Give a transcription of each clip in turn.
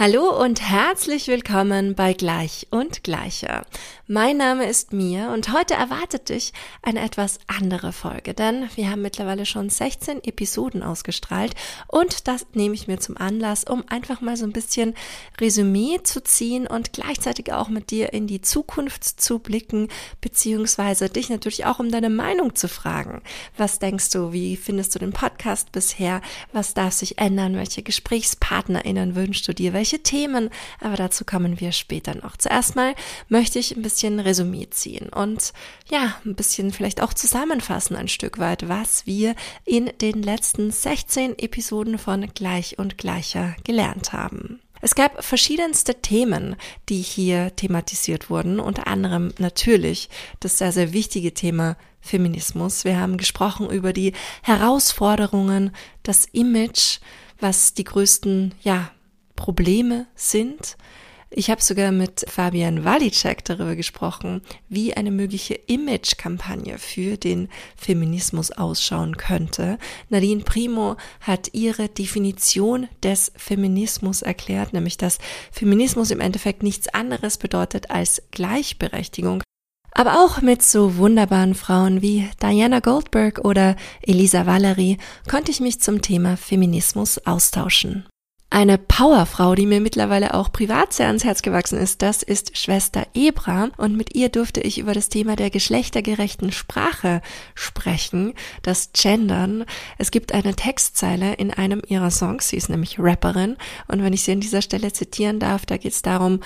Hallo und herzlich willkommen bei Gleich und Gleicher. Mein Name ist Mia und heute erwartet dich eine etwas andere Folge, denn wir haben mittlerweile schon 16 Episoden ausgestrahlt und das nehme ich mir zum Anlass, um einfach mal so ein bisschen Resümee zu ziehen und gleichzeitig auch mit dir in die Zukunft zu blicken, beziehungsweise dich natürlich auch um deine Meinung zu fragen. Was denkst du, wie findest du den Podcast bisher? Was darf sich ändern? Welche GesprächspartnerInnen wünschst du dir? Welche welche Themen, aber dazu kommen wir später noch. Zuerst mal möchte ich ein bisschen Resümee ziehen und ja, ein bisschen vielleicht auch zusammenfassen ein Stück weit, was wir in den letzten 16 Episoden von Gleich und Gleicher gelernt haben. Es gab verschiedenste Themen, die hier thematisiert wurden, unter anderem natürlich das sehr, sehr wichtige Thema Feminismus. Wir haben gesprochen über die Herausforderungen, das Image, was die größten, ja, Probleme sind. Ich habe sogar mit Fabian Walicek darüber gesprochen, wie eine mögliche Image-Kampagne für den Feminismus ausschauen könnte. Nadine Primo hat ihre Definition des Feminismus erklärt, nämlich dass Feminismus im Endeffekt nichts anderes bedeutet als Gleichberechtigung. Aber auch mit so wunderbaren Frauen wie Diana Goldberg oder Elisa Valerie konnte ich mich zum Thema Feminismus austauschen. Eine Powerfrau, die mir mittlerweile auch privat sehr ans Herz gewachsen ist, das ist Schwester Ebra und mit ihr durfte ich über das Thema der geschlechtergerechten Sprache sprechen, das Gendern. Es gibt eine Textzeile in einem ihrer Songs, sie ist nämlich Rapperin und wenn ich sie an dieser Stelle zitieren darf, da geht es darum,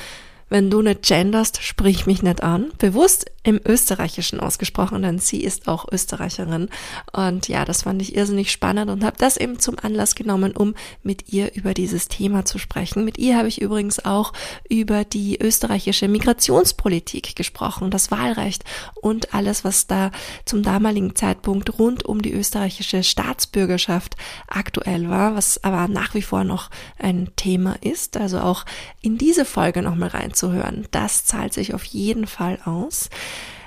wenn du nicht genderst, sprich mich nicht an. Bewusst im Österreichischen ausgesprochen, denn sie ist auch Österreicherin. Und ja, das fand ich irrsinnig spannend und habe das eben zum Anlass genommen, um mit ihr über dieses Thema zu sprechen. Mit ihr habe ich übrigens auch über die österreichische Migrationspolitik gesprochen, das Wahlrecht und alles, was da zum damaligen Zeitpunkt rund um die österreichische Staatsbürgerschaft aktuell war, was aber nach wie vor noch ein Thema ist. Also auch in diese Folge nochmal reinzuhören. Das zahlt sich auf jeden Fall aus.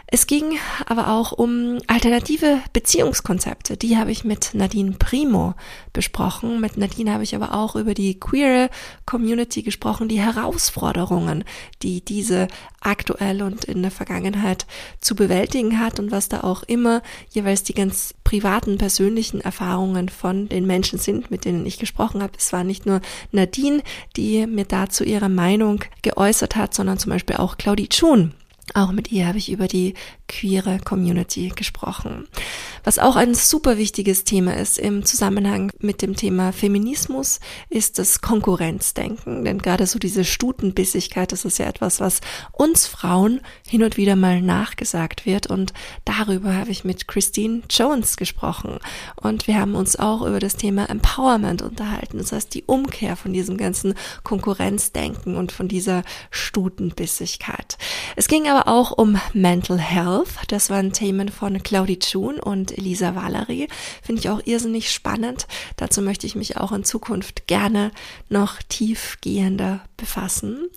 Es ging aber auch um alternative Beziehungskonzepte. Die habe ich mit Nadine Primo besprochen. Mit Nadine habe ich aber auch über die queere Community gesprochen, die Herausforderungen, die diese aktuell und in der Vergangenheit zu bewältigen hat und was da auch immer jeweils die ganz privaten, persönlichen Erfahrungen von den Menschen sind, mit denen ich gesprochen habe. Es war nicht nur Nadine, die mir dazu ihre Meinung geäußert hat, sondern zum Beispiel auch Claudie Chun auch mit ihr habe ich über die queere Community gesprochen. Was auch ein super wichtiges Thema ist im Zusammenhang mit dem Thema Feminismus, ist das Konkurrenzdenken. Denn gerade so diese Stutenbissigkeit, das ist ja etwas, was uns Frauen hin und wieder mal nachgesagt wird. Und darüber habe ich mit Christine Jones gesprochen. Und wir haben uns auch über das Thema Empowerment unterhalten. Das heißt, die Umkehr von diesem ganzen Konkurrenzdenken und von dieser Stutenbissigkeit. Es ging aber auch um Mental Health. Das waren Themen von Claudie Chun und Elisa Valerie. Finde ich auch irrsinnig spannend. Dazu möchte ich mich auch in Zukunft gerne noch tiefgehender befassen.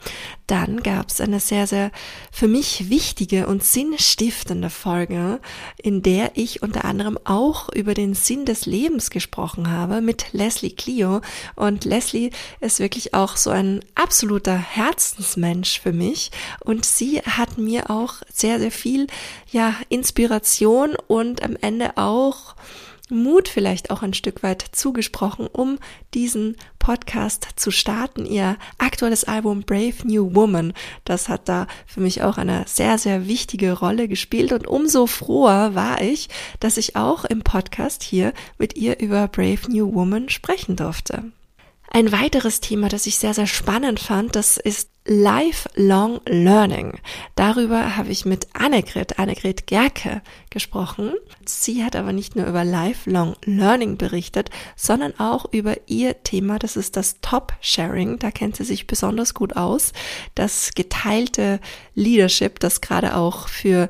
Dann gab es eine sehr, sehr für mich wichtige und sinnstiftende Folge, in der ich unter anderem auch über den Sinn des Lebens gesprochen habe mit Leslie Clio. Und Leslie ist wirklich auch so ein absoluter Herzensmensch für mich. Und sie hat mir auch sehr, sehr viel, ja, Inspiration und am Ende auch Mut vielleicht auch ein Stück weit zugesprochen, um diesen Podcast zu starten. Ihr aktuelles Album Brave New Woman, das hat da für mich auch eine sehr, sehr wichtige Rolle gespielt und umso froher war ich, dass ich auch im Podcast hier mit ihr über Brave New Woman sprechen durfte. Ein weiteres Thema, das ich sehr, sehr spannend fand, das ist Lifelong Learning. Darüber habe ich mit Annegret, Annegret Gerke gesprochen. Sie hat aber nicht nur über Lifelong Learning berichtet, sondern auch über ihr Thema, das ist das Top-Sharing. Da kennt sie sich besonders gut aus. Das geteilte Leadership, das gerade auch für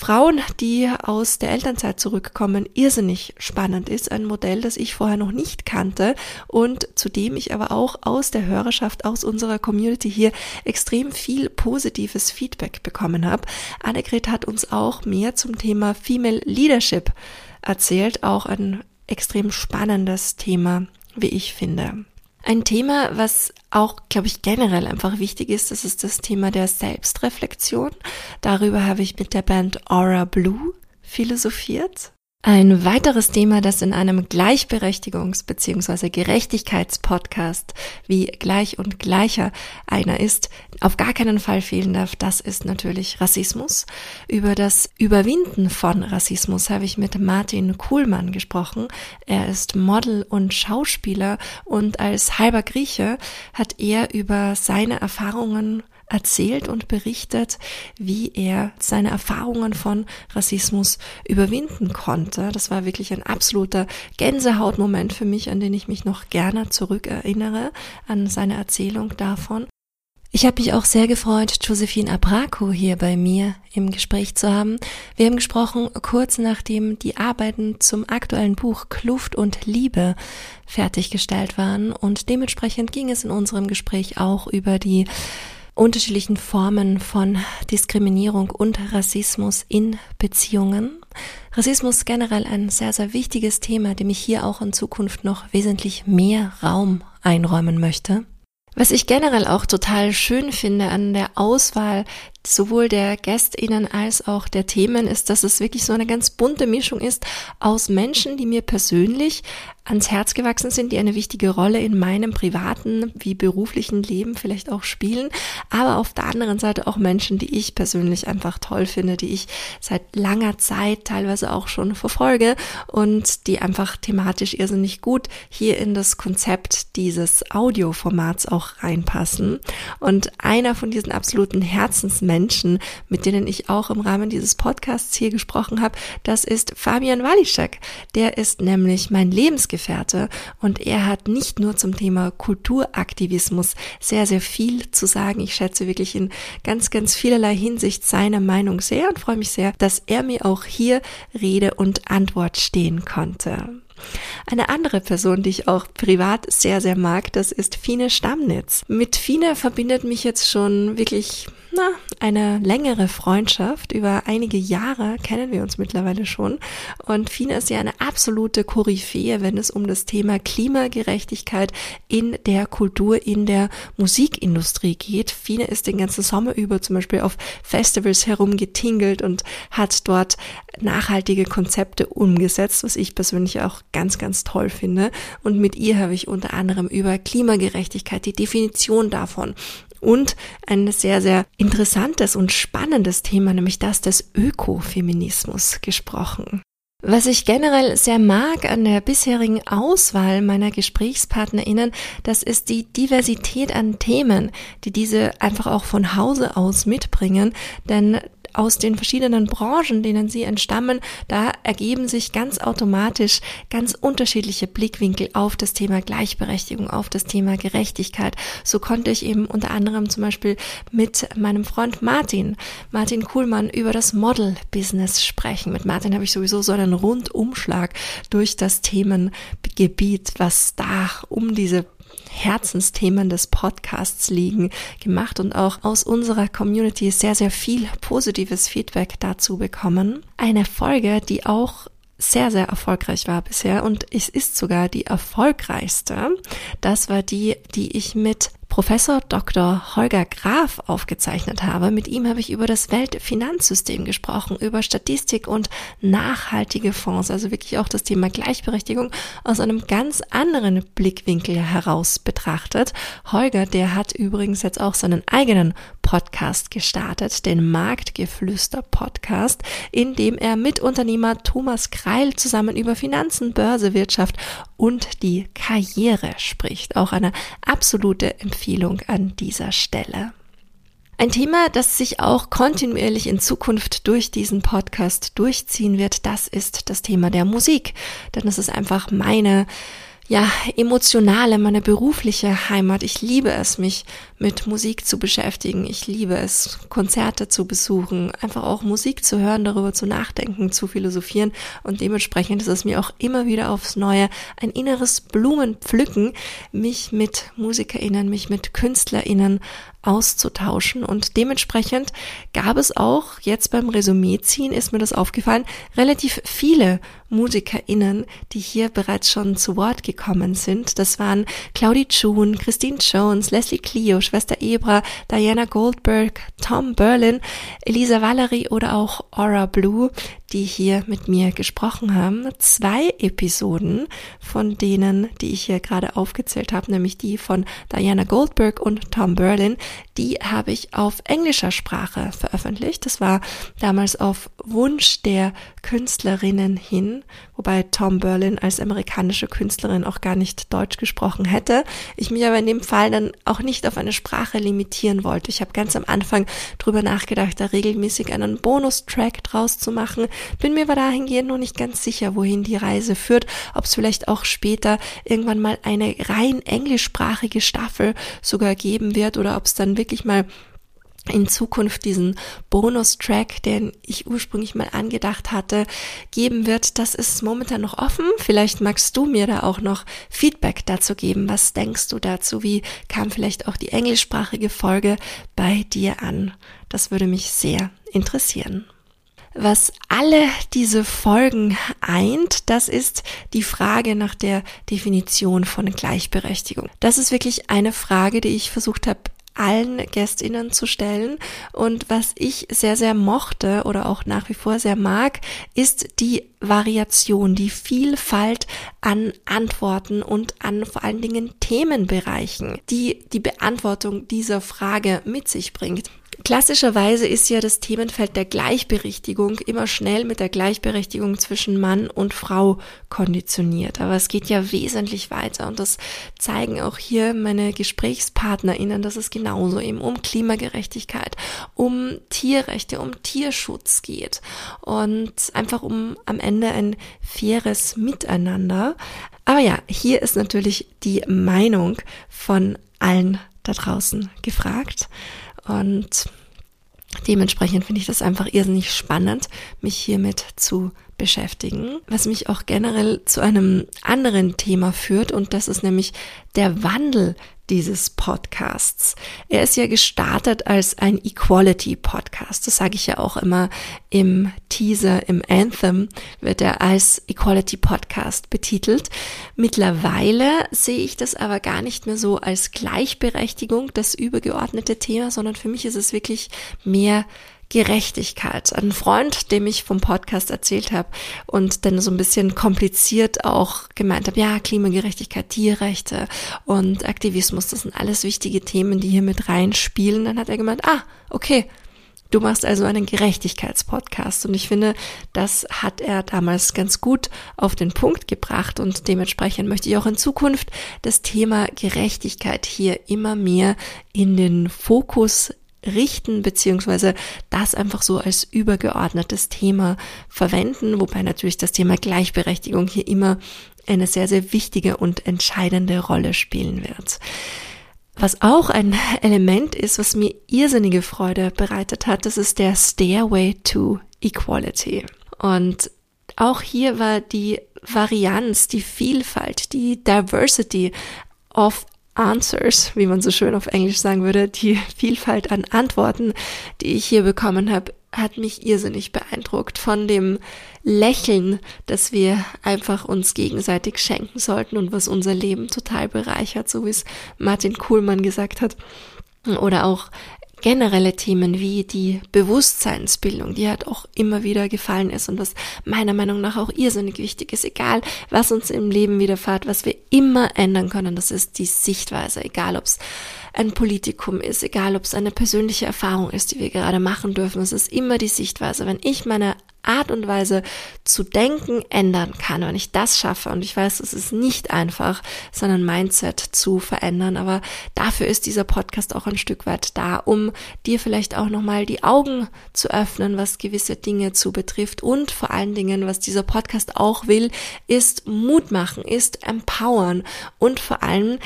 Frauen, die aus der Elternzeit zurückkommen, irrsinnig spannend ist. Ein Modell, das ich vorher noch nicht kannte und zu dem ich aber auch aus der Hörerschaft, aus unserer Community hier extrem viel positives Feedback bekommen habe. Annegret hat uns auch mehr zum Thema Female Leadership erzählt, auch ein extrem spannendes Thema, wie ich finde. Ein Thema, was auch, glaube ich, generell einfach wichtig ist, das ist das Thema der Selbstreflexion. Darüber habe ich mit der Band Aura Blue philosophiert. Ein weiteres Thema, das in einem Gleichberechtigungs- bzw. Gerechtigkeitspodcast wie Gleich und Gleicher einer ist, auf gar keinen Fall fehlen darf, das ist natürlich Rassismus. Über das Überwinden von Rassismus habe ich mit Martin Kuhlmann gesprochen. Er ist Model und Schauspieler und als halber Grieche hat er über seine Erfahrungen erzählt und berichtet, wie er seine Erfahrungen von Rassismus überwinden konnte. Das war wirklich ein absoluter Gänsehautmoment für mich, an den ich mich noch gerne zurückerinnere, an seine Erzählung davon. Ich habe mich auch sehr gefreut, Josephine Abraco hier bei mir im Gespräch zu haben. Wir haben gesprochen kurz nachdem die Arbeiten zum aktuellen Buch Kluft und Liebe fertiggestellt waren und dementsprechend ging es in unserem Gespräch auch über die unterschiedlichen Formen von Diskriminierung und Rassismus in Beziehungen. Rassismus generell ein sehr, sehr wichtiges Thema, dem ich hier auch in Zukunft noch wesentlich mehr Raum einräumen möchte. Was ich generell auch total schön finde an der Auswahl sowohl der GästInnen als auch der Themen ist, dass es wirklich so eine ganz bunte Mischung ist aus Menschen, die mir persönlich ans Herz gewachsen sind, die eine wichtige Rolle in meinem privaten wie beruflichen Leben vielleicht auch spielen, aber auf der anderen Seite auch Menschen, die ich persönlich einfach toll finde, die ich seit langer Zeit teilweise auch schon verfolge und die einfach thematisch irrsinnig gut hier in das Konzept dieses Audioformats auch reinpassen. Und einer von diesen absoluten Herzensmenschen Menschen, mit denen ich auch im Rahmen dieses Podcasts hier gesprochen habe, das ist Fabian Walischek. Der ist nämlich mein Lebensgefährte und er hat nicht nur zum Thema Kulturaktivismus sehr, sehr viel zu sagen. Ich schätze wirklich in ganz, ganz vielerlei Hinsicht seine Meinung sehr und freue mich sehr, dass er mir auch hier Rede und Antwort stehen konnte. Eine andere Person, die ich auch privat sehr, sehr mag, das ist Fine Stammnitz. Mit Fine verbindet mich jetzt schon wirklich na, eine längere Freundschaft. Über einige Jahre kennen wir uns mittlerweile schon. Und Fine ist ja eine absolute Koryphäe, wenn es um das Thema Klimagerechtigkeit in der Kultur, in der Musikindustrie geht. Fine ist den ganzen Sommer über zum Beispiel auf Festivals herumgetingelt und hat dort nachhaltige Konzepte umgesetzt, was ich persönlich auch ganz, ganz toll finde. Und mit ihr habe ich unter anderem über Klimagerechtigkeit, die Definition davon und ein sehr, sehr interessantes und spannendes Thema, nämlich das des Ökofeminismus gesprochen. Was ich generell sehr mag an der bisherigen Auswahl meiner GesprächspartnerInnen, das ist die Diversität an Themen, die diese einfach auch von Hause aus mitbringen, denn aus den verschiedenen Branchen, denen sie entstammen, da ergeben sich ganz automatisch ganz unterschiedliche Blickwinkel auf das Thema Gleichberechtigung, auf das Thema Gerechtigkeit. So konnte ich eben unter anderem zum Beispiel mit meinem Freund Martin, Martin Kuhlmann, über das Model-Business sprechen. Mit Martin habe ich sowieso so einen Rundumschlag durch das Themengebiet, was da um diese Herzensthemen des Podcasts liegen, gemacht und auch aus unserer Community sehr, sehr viel positives Feedback dazu bekommen. Eine Folge, die auch sehr, sehr erfolgreich war bisher und es ist sogar die erfolgreichste. Das war die, die ich mit Professor Dr. Holger Graf aufgezeichnet habe. Mit ihm habe ich über das Weltfinanzsystem gesprochen, über Statistik und nachhaltige Fonds, also wirklich auch das Thema Gleichberechtigung aus einem ganz anderen Blickwinkel heraus betrachtet. Holger, der hat übrigens jetzt auch seinen eigenen Podcast gestartet, den Marktgeflüster Podcast, in dem er mit Unternehmer Thomas Kreil zusammen über Finanzen, Börse, Wirtschaft und die Karriere spricht. Auch eine absolute Empfehlung Empfehlung an dieser Stelle. Ein Thema, das sich auch kontinuierlich in Zukunft durch diesen Podcast durchziehen wird, das ist das Thema der Musik. Denn es ist einfach meine ja, emotionale, meine berufliche Heimat. Ich liebe es, mich mit Musik zu beschäftigen. Ich liebe es, Konzerte zu besuchen, einfach auch Musik zu hören, darüber zu nachdenken, zu philosophieren. Und dementsprechend ist es mir auch immer wieder aufs Neue ein inneres Blumenpflücken, mich mit MusikerInnen, mich mit KünstlerInnen auszutauschen. Und dementsprechend gab es auch, jetzt beim Resümee ziehen, ist mir das aufgefallen, relativ viele MusikerInnen, die hier bereits schon zu Wort gekommen sind. Das waren Claudie June, Christine Jones, Leslie Clio, Schwester Ebra, Diana Goldberg, Tom Berlin, Elisa Valerie oder auch Aura Blue, die hier mit mir gesprochen haben. Zwei Episoden von denen, die ich hier gerade aufgezählt habe, nämlich die von Diana Goldberg und Tom Berlin, die habe ich auf englischer Sprache veröffentlicht. Das war damals auf Wunsch der Künstlerinnen hin, wobei Tom Berlin als amerikanische Künstlerin auch gar nicht Deutsch gesprochen hätte. Ich mich aber in dem Fall dann auch nicht auf eine Sprache limitieren wollte. Ich habe ganz am Anfang drüber nachgedacht, da regelmäßig einen Bonustrack draus zu machen. Bin mir aber dahingehend noch nicht ganz sicher, wohin die Reise führt, ob es vielleicht auch später irgendwann mal eine rein englischsprachige Staffel sogar geben wird oder ob es dann wirklich mal in Zukunft diesen Bonustrack, den ich ursprünglich mal angedacht hatte, geben wird, das ist momentan noch offen. Vielleicht magst du mir da auch noch Feedback dazu geben. Was denkst du dazu? Wie kam vielleicht auch die englischsprachige Folge bei dir an? Das würde mich sehr interessieren. Was alle diese Folgen eint, das ist die Frage nach der Definition von Gleichberechtigung. Das ist wirklich eine Frage, die ich versucht habe allen Gästinnen zu stellen. Und was ich sehr, sehr mochte oder auch nach wie vor sehr mag, ist die Variation, die Vielfalt an Antworten und an vor allen Dingen Themenbereichen, die die Beantwortung dieser Frage mit sich bringt. Klassischerweise ist ja das Themenfeld der Gleichberechtigung immer schnell mit der Gleichberechtigung zwischen Mann und Frau konditioniert. Aber es geht ja wesentlich weiter und das zeigen auch hier meine GesprächspartnerInnen, dass es genauso eben um Klimagerechtigkeit, um Tierrechte, um Tierschutz geht und einfach um am Ende ein faires Miteinander. Aber ja, hier ist natürlich die Meinung von allen da draußen gefragt. Und dementsprechend finde ich das einfach irrsinnig spannend, mich hiermit zu beschäftigen, was mich auch generell zu einem anderen Thema führt und das ist nämlich der Wandel dieses Podcasts. Er ist ja gestartet als ein Equality Podcast. Das sage ich ja auch immer im Teaser, im Anthem wird er als Equality Podcast betitelt. Mittlerweile sehe ich das aber gar nicht mehr so als Gleichberechtigung, das übergeordnete Thema, sondern für mich ist es wirklich mehr Gerechtigkeit. Ein Freund, dem ich vom Podcast erzählt habe und dann so ein bisschen kompliziert auch gemeint habe, ja, Klimagerechtigkeit, Tierrechte und Aktivismus, das sind alles wichtige Themen, die hier mit reinspielen. Dann hat er gemeint, ah, okay, Du machst also einen Gerechtigkeitspodcast und ich finde, das hat er damals ganz gut auf den Punkt gebracht und dementsprechend möchte ich auch in Zukunft das Thema Gerechtigkeit hier immer mehr in den Fokus richten, beziehungsweise das einfach so als übergeordnetes Thema verwenden, wobei natürlich das Thema Gleichberechtigung hier immer eine sehr, sehr wichtige und entscheidende Rolle spielen wird. Was auch ein Element ist, was mir irrsinnige Freude bereitet hat, das ist der Stairway to Equality. Und auch hier war die Varianz, die Vielfalt, die Diversity of Answers, wie man so schön auf Englisch sagen würde, die Vielfalt an Antworten, die ich hier bekommen habe, hat mich irrsinnig beeindruckt von dem Lächeln, das wir einfach uns gegenseitig schenken sollten und was unser Leben total bereichert, so wie es Martin Kuhlmann gesagt hat. Oder auch generelle Themen wie die Bewusstseinsbildung, die halt auch immer wieder gefallen ist und was meiner Meinung nach auch irrsinnig wichtig ist, egal was uns im Leben widerfahrt, was wir immer ändern können, das ist die Sichtweise, egal ob es ein Politikum ist, egal ob es eine persönliche Erfahrung ist, die wir gerade machen dürfen, es ist immer die Sichtweise. Wenn ich meine Art und Weise zu denken ändern kann, wenn ich das schaffe. Und ich weiß, es ist nicht einfach, sondern Mindset zu verändern. Aber dafür ist dieser Podcast auch ein Stück weit da, um dir vielleicht auch nochmal die Augen zu öffnen, was gewisse Dinge zu betrifft. Und vor allen Dingen, was dieser Podcast auch will, ist Mut machen, ist empowern und vor allem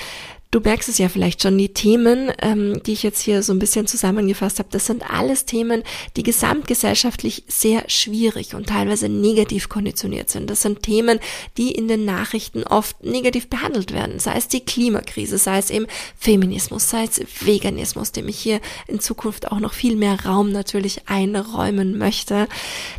Du merkst es ja vielleicht schon, die Themen, ähm, die ich jetzt hier so ein bisschen zusammengefasst habe, das sind alles Themen, die gesamtgesellschaftlich sehr schwierig und teilweise negativ konditioniert sind. Das sind Themen, die in den Nachrichten oft negativ behandelt werden, sei es die Klimakrise, sei es eben Feminismus, sei es Veganismus, dem ich hier in Zukunft auch noch viel mehr Raum natürlich einräumen möchte.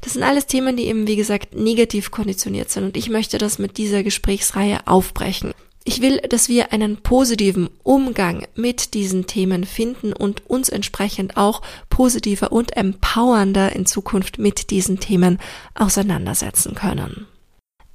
Das sind alles Themen, die eben, wie gesagt, negativ konditioniert sind und ich möchte das mit dieser Gesprächsreihe aufbrechen. Ich will, dass wir einen positiven Umgang mit diesen Themen finden und uns entsprechend auch positiver und empowernder in Zukunft mit diesen Themen auseinandersetzen können.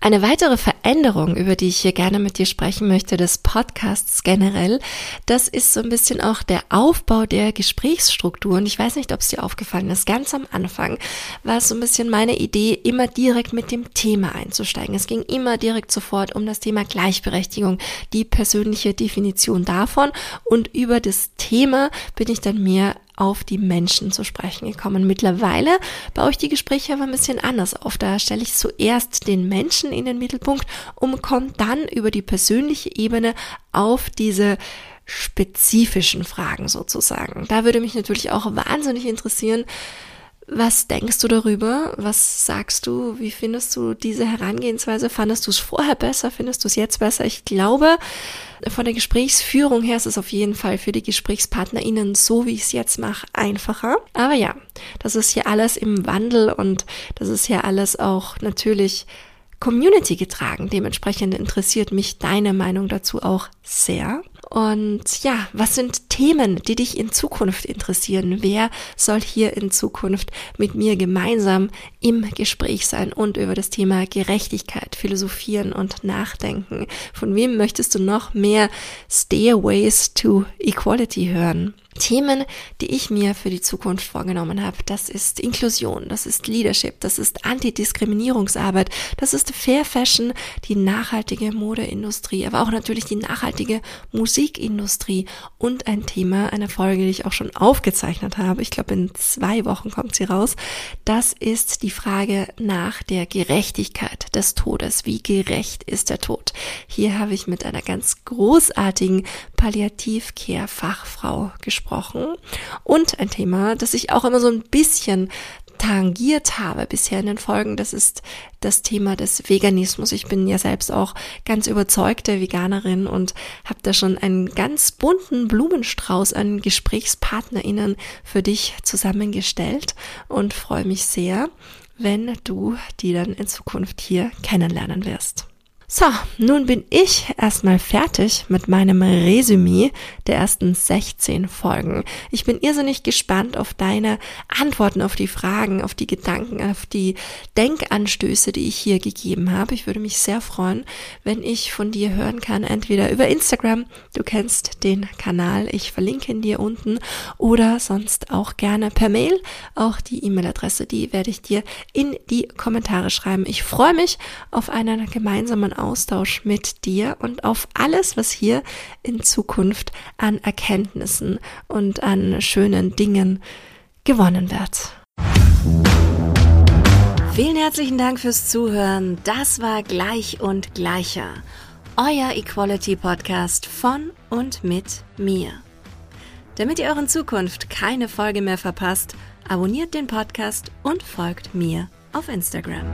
Eine weitere Veränderung, über die ich hier gerne mit dir sprechen möchte, des Podcasts generell, das ist so ein bisschen auch der Aufbau der Gesprächsstruktur. Und ich weiß nicht, ob es dir aufgefallen ist. Ganz am Anfang war es so ein bisschen meine Idee, immer direkt mit dem Thema einzusteigen. Es ging immer direkt sofort um das Thema Gleichberechtigung, die persönliche Definition davon. Und über das Thema bin ich dann mehr auf die Menschen zu sprechen gekommen. Mittlerweile baue ich die Gespräche aber ein bisschen anders auf. Da stelle ich zuerst den Menschen in den Mittelpunkt und komme dann über die persönliche Ebene auf diese spezifischen Fragen sozusagen. Da würde mich natürlich auch wahnsinnig interessieren, was denkst du darüber? Was sagst du? Wie findest du diese Herangehensweise? Fandest du es vorher besser? Findest du es jetzt besser? Ich glaube, von der Gesprächsführung her ist es auf jeden Fall für die GesprächspartnerInnen, so wie ich es jetzt mache, einfacher. Aber ja, das ist hier alles im Wandel und das ist hier alles auch natürlich Community getragen. Dementsprechend interessiert mich deine Meinung dazu auch sehr. Und ja, was sind Themen, die dich in Zukunft interessieren? Wer soll hier in Zukunft mit mir gemeinsam im Gespräch sein und über das Thema Gerechtigkeit philosophieren und nachdenken? Von wem möchtest du noch mehr Stairways to Equality hören? Themen, die ich mir für die Zukunft vorgenommen habe. Das ist Inklusion, das ist Leadership, das ist Antidiskriminierungsarbeit, das ist Fair Fashion, die nachhaltige Modeindustrie, aber auch natürlich die nachhaltige Musikindustrie und ein Thema, eine Folge, die ich auch schon aufgezeichnet habe. Ich glaube, in zwei Wochen kommt sie raus. Das ist die Frage nach der Gerechtigkeit des Todes. Wie gerecht ist der Tod? Hier habe ich mit einer ganz großartigen Palliativcare-Fachfrau gesprochen gesprochen und ein Thema, das ich auch immer so ein bisschen tangiert habe bisher in den Folgen, das ist das Thema des Veganismus. Ich bin ja selbst auch ganz überzeugte Veganerin und habe da schon einen ganz bunten Blumenstrauß an Gesprächspartnerinnen für dich zusammengestellt und freue mich sehr, wenn du die dann in Zukunft hier kennenlernen wirst. So, nun bin ich erstmal fertig mit meinem Resümee der ersten 16 Folgen. Ich bin irrsinnig gespannt auf deine Antworten auf die Fragen, auf die Gedanken, auf die Denkanstöße, die ich hier gegeben habe. Ich würde mich sehr freuen, wenn ich von dir hören kann, entweder über Instagram, du kennst den Kanal, ich verlinke ihn dir unten, oder sonst auch gerne per Mail. Auch die E-Mail-Adresse, die werde ich dir in die Kommentare schreiben. Ich freue mich auf einen gemeinsamen Austausch mit dir und auf alles, was hier in Zukunft an Erkenntnissen und an schönen Dingen gewonnen wird. Vielen herzlichen Dank fürs Zuhören. Das war Gleich und Gleicher. Euer Equality Podcast von und mit mir. Damit ihr euren Zukunft keine Folge mehr verpasst, abonniert den Podcast und folgt mir auf Instagram.